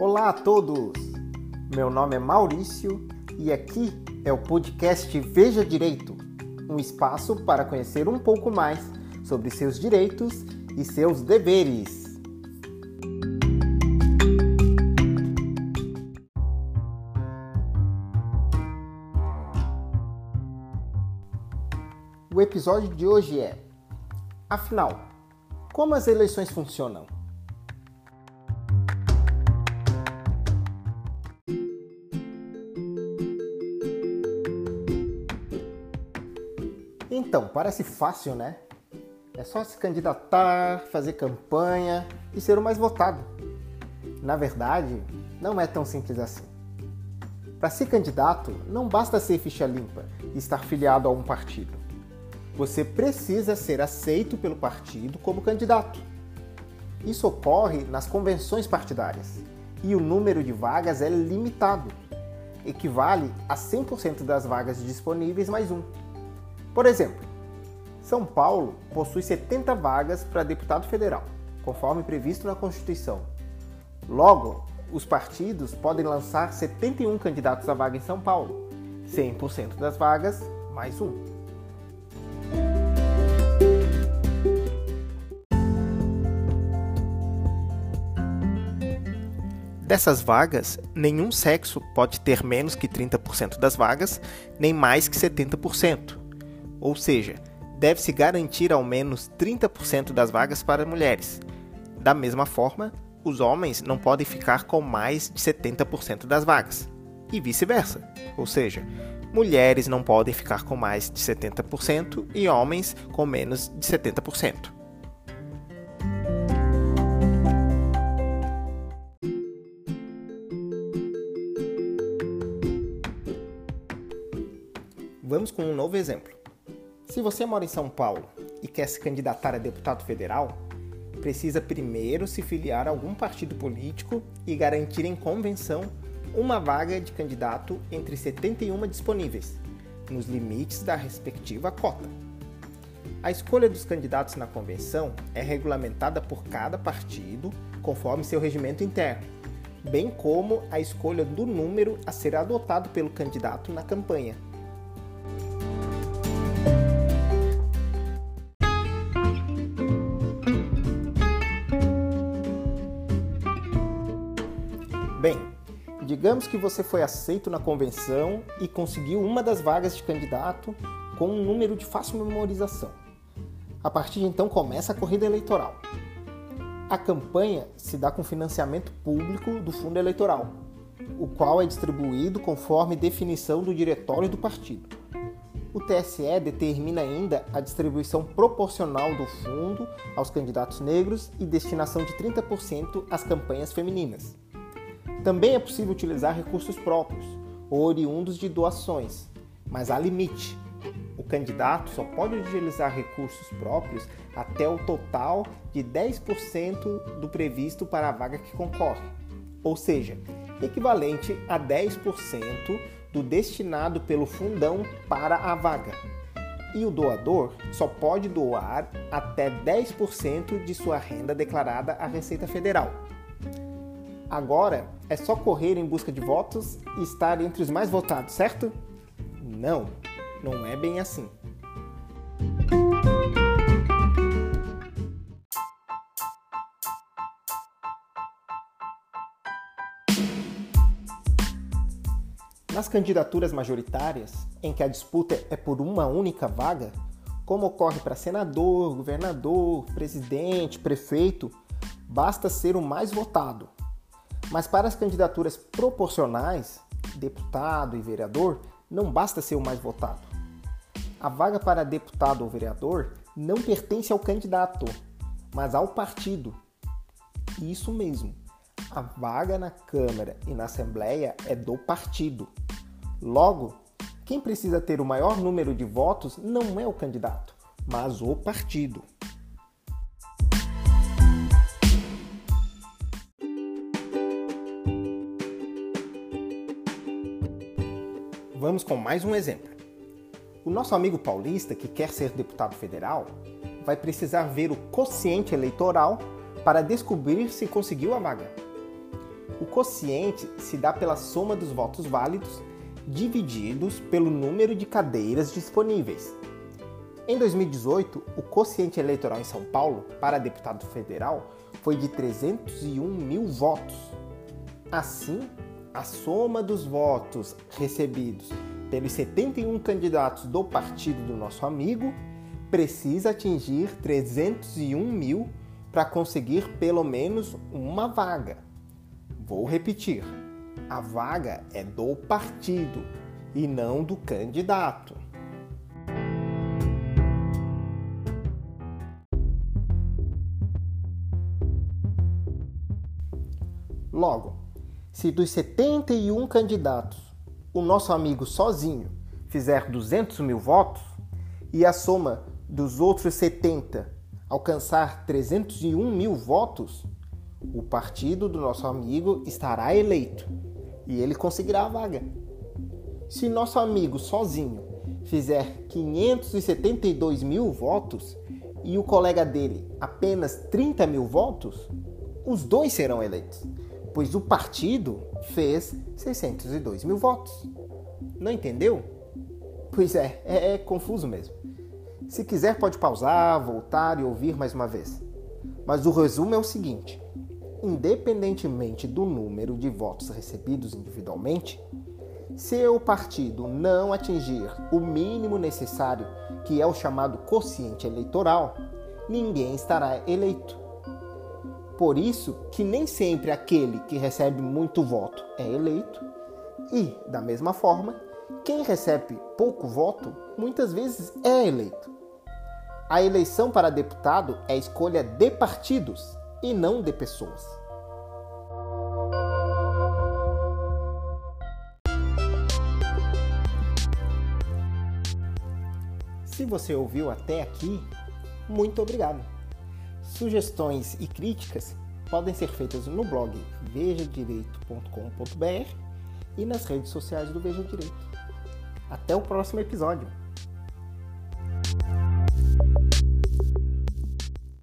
Olá a todos! Meu nome é Maurício e aqui é o podcast Veja Direito um espaço para conhecer um pouco mais sobre seus direitos e seus deveres. O episódio de hoje é: Afinal, como as eleições funcionam? Então, parece fácil, né? É só se candidatar, fazer campanha e ser o mais votado. Na verdade, não é tão simples assim. Para ser candidato, não basta ser ficha limpa e estar filiado a um partido. Você precisa ser aceito pelo partido como candidato. Isso ocorre nas convenções partidárias e o número de vagas é limitado. Equivale a 100% das vagas disponíveis mais um. Por exemplo, São Paulo possui 70 vagas para deputado federal, conforme previsto na Constituição. Logo, os partidos podem lançar 71 candidatos à vaga em São Paulo, 100% das vagas mais um. Dessas vagas, nenhum sexo pode ter menos que 30% das vagas, nem mais que 70% ou seja, deve-se garantir ao menos 30% das vagas para mulheres. Da mesma forma, os homens não podem ficar com mais de 70% das vagas, e vice-versa, ou seja, mulheres não podem ficar com mais de 70% e homens com menos de 70%. Vamos com um novo exemplo. Se você mora em São Paulo e quer se candidatar a deputado federal, precisa primeiro se filiar a algum partido político e garantir em convenção uma vaga de candidato entre 71 disponíveis, nos limites da respectiva cota. A escolha dos candidatos na convenção é regulamentada por cada partido conforme seu regimento interno, bem como a escolha do número a ser adotado pelo candidato na campanha. Bem, digamos que você foi aceito na convenção e conseguiu uma das vagas de candidato com um número de fácil memorização. A partir de então começa a corrida eleitoral. A campanha se dá com financiamento público do fundo eleitoral, o qual é distribuído conforme definição do diretório do partido. O TSE determina ainda a distribuição proporcional do fundo aos candidatos negros e destinação de 30% às campanhas femininas. Também é possível utilizar recursos próprios ou oriundos de doações, mas há limite. O candidato só pode utilizar recursos próprios até o total de 10% do previsto para a vaga que concorre, ou seja, equivalente a 10% do destinado pelo fundão para a vaga. E o doador só pode doar até 10% de sua renda declarada à Receita Federal. Agora é só correr em busca de votos e estar entre os mais votados, certo? Não, não é bem assim. Nas candidaturas majoritárias, em que a disputa é por uma única vaga, como ocorre para senador, governador, presidente, prefeito, basta ser o mais votado mas para as candidaturas proporcionais, deputado e vereador, não basta ser o mais votado. A vaga para deputado ou vereador não pertence ao candidato, mas ao partido. Isso mesmo. A vaga na Câmara e na Assembleia é do partido. Logo, quem precisa ter o maior número de votos não é o candidato, mas o partido. Vamos com mais um exemplo. O nosso amigo paulista que quer ser deputado federal vai precisar ver o quociente eleitoral para descobrir se conseguiu a vaga. O quociente se dá pela soma dos votos válidos divididos pelo número de cadeiras disponíveis. Em 2018, o quociente eleitoral em São Paulo para deputado federal foi de 301 mil votos. Assim, a soma dos votos recebidos pelos 71 candidatos do partido do nosso amigo precisa atingir 301 mil para conseguir pelo menos uma vaga. Vou repetir: a vaga é do partido e não do candidato. Logo, se dos 71 candidatos o nosso amigo sozinho fizer 200 mil votos e a soma dos outros 70 alcançar 301 mil votos, o partido do nosso amigo estará eleito e ele conseguirá a vaga. Se nosso amigo sozinho fizer 572 mil votos e o colega dele apenas 30 mil votos, os dois serão eleitos, pois o partido fez 602 mil votos. Não entendeu? Pois é, é, é confuso mesmo. Se quiser, pode pausar, voltar e ouvir mais uma vez. Mas o resumo é o seguinte: independentemente do número de votos recebidos individualmente, se o partido não atingir o mínimo necessário, que é o chamado quociente eleitoral, ninguém estará eleito. Por isso que nem sempre aquele que recebe muito voto é eleito, e, da mesma forma, quem recebe pouco voto muitas vezes é eleito. A eleição para deputado é escolha de partidos e não de pessoas. Se você ouviu até aqui, muito obrigado. Sugestões e críticas podem ser feitas no blog vejadireito.com.br e nas redes sociais do Veja Direito. Até o próximo episódio!